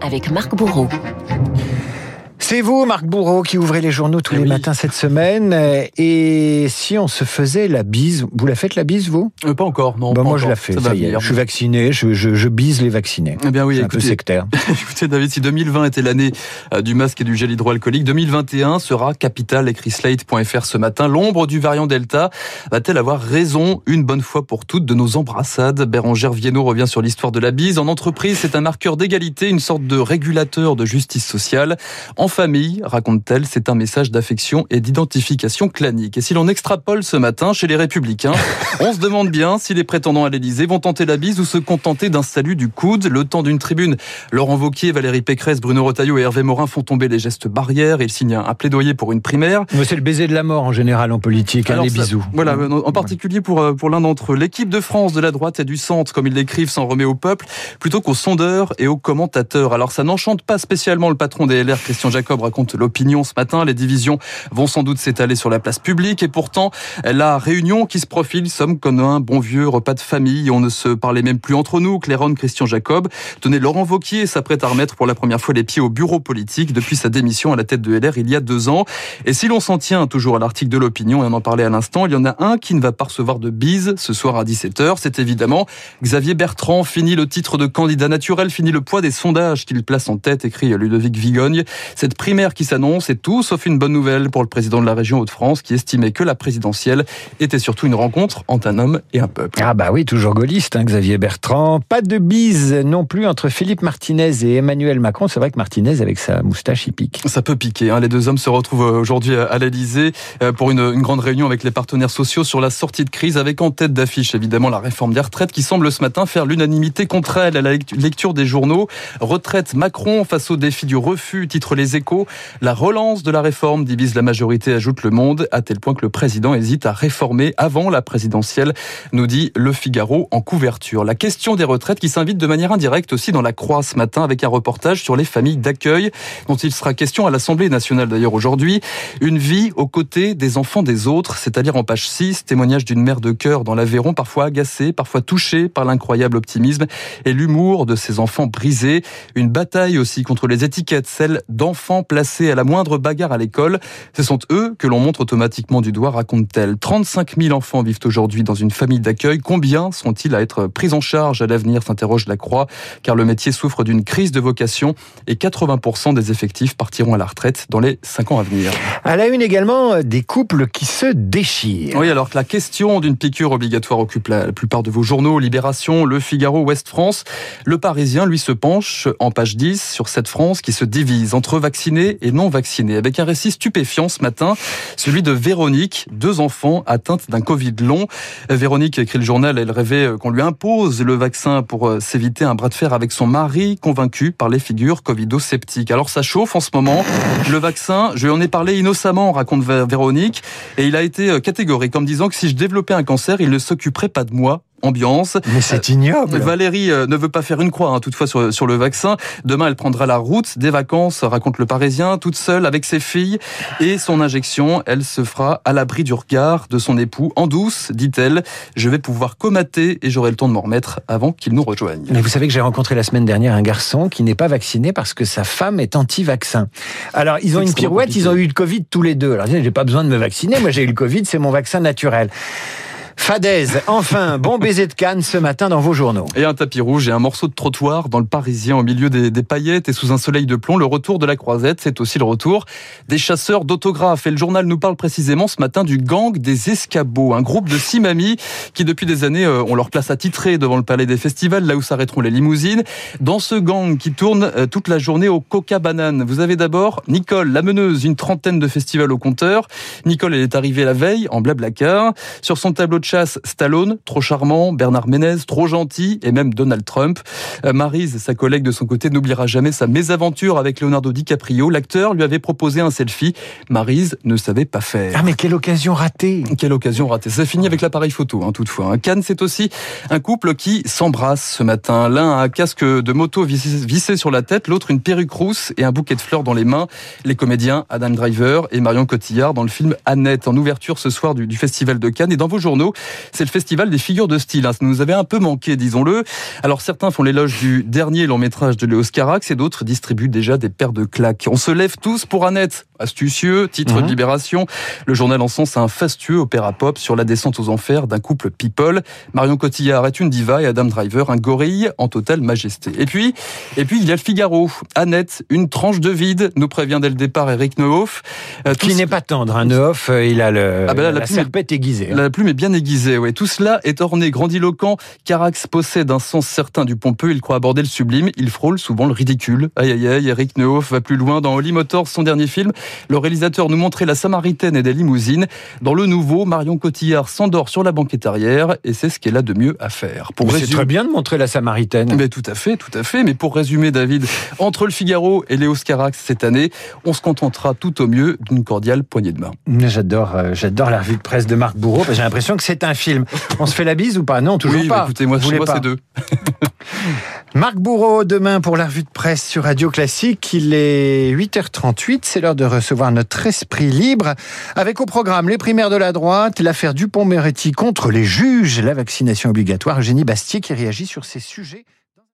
avec Marc Bourreau. C'est vous, Marc Bourreau, qui ouvrez les journaux tous Eh les oui. matins cette semaine. Et si on se faisait la bise, vous la faites la bise, vous? Euh, pas encore, non. Bah, pas Moi, encore. je la fais. Ça Ça, y est, je suis vacciné, je, je- je bise les vaccinés. Eh bien oui, C'est un peu sectaire. écoutez David, si 2020 était l'année euh, du masque et du gel hydroalcoolique, 2021 sera capital, écrit Slate.fr ce matin. L'ombre du variant Delta va-t-elle avoir raison une bonne fois pour toutes de nos embrassades? Bérangère Viennot revient sur l'histoire de la bise. En entreprise, c'est un marqueur d'égalité, une sorte de régulateur de justice sociale. En famille, raconte-t-elle, c'est un message d'affection et d'identification clanique. Et si l'on extrapole ce matin chez les Républicains, on se demande bien si les prétendants à l'Élysée vont tenter la bise ou se contenter d'un salut du coude. Le temps d'une tribune, Laurent Wauquiez, Valérie Pécresse, Bruno Retailleau et Hervé Morin font tomber les gestes barrières. Ils signent un plaidoyer pour une primaire. C'est le baiser de la mort en général en politique, hein, Alors les ça- bisous. Voilà, en particulier pour, euh, pour l'un d'entre eux. L'équipe de France de la droite et du centre, comme ils l'écrivent, s'en remet au peuple, plutôt qu'aux sondeurs et aux commentateurs. Alors ça n'enchante pas spécialement le patron des LR, Christian Jacob, raconte l'opinion ce matin. Les divisions vont sans doute s'étaler sur la place publique et pourtant, la réunion qui se profile somme comme un bon vieux repas de famille. On ne se parlait même plus entre nous. Claironne Christian Jacob. Tenez, Laurent Vauquier s'apprête à remettre pour la première fois les pieds au bureau politique depuis sa démission à la tête de LR il y a deux ans. Et si l'on s'en tient toujours à l'article de l'opinion, et on en parlait à l'instant, il y en a un qui ne va pas recevoir de bise ce soir à 17h. C'est évidemment Xavier Bertrand. Fini le titre de candidat naturel, fini le poids des sondages qu'il place en tête, écrit Ludovic Vigogne. Primaire qui s'annonce est tout sauf une bonne nouvelle pour le président de la région Hauts-de-France qui estimait que la présidentielle était surtout une rencontre entre un homme et un peuple. Ah bah oui, toujours gaulliste, hein, Xavier Bertrand. Pas de bise non plus entre Philippe Martinez et Emmanuel Macron. C'est vrai que Martinez, avec sa moustache, il pique. Ça peut piquer. Hein. Les deux hommes se retrouvent aujourd'hui à l'Elysée pour une, une grande réunion avec les partenaires sociaux sur la sortie de crise, avec en tête d'affiche évidemment la réforme des retraites qui semble ce matin faire l'unanimité contre elle à la lecture des journaux. Retraite Macron face au défi du refus, titre les échos. La relance de la réforme divise la majorité, ajoute le monde, à tel point que le président hésite à réformer avant la présidentielle, nous dit Le Figaro en couverture. La question des retraites qui s'invite de manière indirecte aussi dans la croix ce matin avec un reportage sur les familles d'accueil dont il sera question à l'Assemblée nationale d'ailleurs aujourd'hui. Une vie aux côtés des enfants des autres, c'est-à-dire en page 6, témoignage d'une mère de cœur dans l'Aveyron, parfois agacée, parfois touchée par l'incroyable optimisme et l'humour de ses enfants brisés. Une bataille aussi contre les étiquettes, celle d'enfants placés à la moindre bagarre à l'école. Ce sont eux que l'on montre automatiquement du doigt, raconte-t-elle. 35 000 enfants vivent aujourd'hui dans une famille d'accueil. Combien sont-ils à être pris en charge à l'avenir, s'interroge la Croix, car le métier souffre d'une crise de vocation et 80% des effectifs partiront à la retraite dans les 5 ans à venir. À la une également, euh, des couples qui se déchirent. Oui, alors que la question d'une piqûre obligatoire occupe la, plupart de vos journaux, Libération, Le Figaro, Ouest France, Le Parisien, lui, se penche en page 10 sur cette France qui se divise entre et non vaccinés, avec un récit stupéfiant ce matin, celui de Véronique, deux enfants atteintes d'un Covid long. Véronique, écrit le journal, elle rêvait qu'on lui impose le vaccin pour euh, s'éviter un bras de fer avec son mari, convaincu par les figures covido-sceptiques. Alors ça chauffe en ce moment. Le vaccin, je lui en ai parlé innocemment, raconte Vé- Véronique, et il a été euh, catégorique en me disant que si je développais un cancer, il ne s'occuperait pas de moi. Ambiance. Mais c'est ignoble. Valérie euh, ne veut pas faire une croix, hein, toutefois, sur, sur le vaccin. Demain, elle prendra la route des vacances, raconte le Parisien, toute seule avec ses filles. Et son injection, elle se fera à l'abri du regard de son époux, en douce, dit-elle. Je vais pouvoir comater et j'aurai le temps de m'en remettre avant qu'il nous rejoigne. Mais vous savez que j'ai rencontré la semaine dernière un garçon qui n'est pas vacciné parce que sa femme est anti-vaccin. Alors, ils ont une pirouette, compliqué. ils ont eu le Covid tous les deux. Alors, j'ai pas besoin de me vacciner, moi j'ai eu le Covid, c'est mon vaccin naturel. Fadaise, enfin, bon baiser de canne ce matin dans vos journaux. Et un tapis rouge et un morceau de trottoir dans le Parisien au milieu des, paillettes et sous un soleil de plomb. Le retour de la croisette, c'est aussi le retour des chasseurs d'autographes. Et le journal nous parle précisément ce matin du gang des escabeaux, un groupe de six mamies qui depuis des années euh, ont leur place attitrée devant le palais des festivals, là où s'arrêteront les limousines. Dans ce gang qui tourne euh, toute la journée au coca banane, vous avez d'abord Nicole, la meneuse, une trentaine de festivals au compteur. Nicole, elle est arrivée la veille en blablacar. Sur son tableau de chasse, Stallone, trop charmant, Bernard Ménez, trop gentil, et même Donald Trump. Euh, Maryse, sa collègue de son côté, n'oubliera jamais sa mésaventure avec Leonardo DiCaprio. L'acteur lui avait proposé un selfie. Maryse ne savait pas faire. Ah mais quelle occasion ratée Quelle occasion ratée. Ça finit avec l'appareil photo, hein, toutefois. hein. Cannes, c'est aussi un couple qui s'embrasse ce matin. L'un a un casque de moto vissé, vissé sur la tête, l'autre une perruque rousse et un bouquet de fleurs dans les mains. Les comédiens Adam Driver et Marion Cotillard dans le film Annette, en ouverture ce soir du, du Festival de Cannes. Et dans vos journaux, c'est le festival des figures de style. Hein. Ça nous avait un peu manqué, disons-le. Alors certains font l'éloge du dernier long métrage de Léos Carax et d'autres distribuent déjà des paires de claques. On se lève tous pour Annette. Astucieux, titre de mhm. Libération. Le journal encense un fastueux opéra pop sur la descente aux enfers d'un couple people. Marion Cotillard est une diva et Adam Driver un gorille en totale majesté. Et puis, et puis il y a le Figaro. Annette, une tranche de vide, nous prévient dès le départ Eric Nehoff. Euh, Qui n'est pas tendre, hein, Nehoff, euh, il a le, ah ben la, serpette aiguisée. Hein. La plume est bien aiguisée, oui. Tout cela est orné, grandiloquent. Carax possède un sens certain du pompeux, il croit aborder le sublime, il frôle souvent le ridicule. Aïe aïe aïe, Eric Nehoff va plus loin dans Holly Motors, son dernier film. Le réalisateur nous montrait la Samaritaine et des limousines. Dans le nouveau, Marion Cotillard s'endort sur la banquette arrière et c'est ce qu'elle a de mieux à faire. C'est très bien de montrer la Samaritaine. Mais tout à fait, tout à fait. Mais pour résumer, David, entre le Figaro et Léo Carax cette année, on se contentera tout au mieux d'une cordiale poignée de main. J'adore, euh, j'adore la revue de presse de Marc Bourreau. J'ai l'impression que c'est un film. On se fait la bise ou pas? Non, toujours oui, pas. écoutez, moi, je c'est deux. Marc Bourreau, demain pour la revue de presse sur Radio Classique. Il est 8h38. C'est l'heure de recevoir notre esprit libre. Avec au programme les primaires de la droite, l'affaire Dupont-Moretti contre les juges, la vaccination obligatoire. Eugénie Bastier qui réagit sur ces sujets.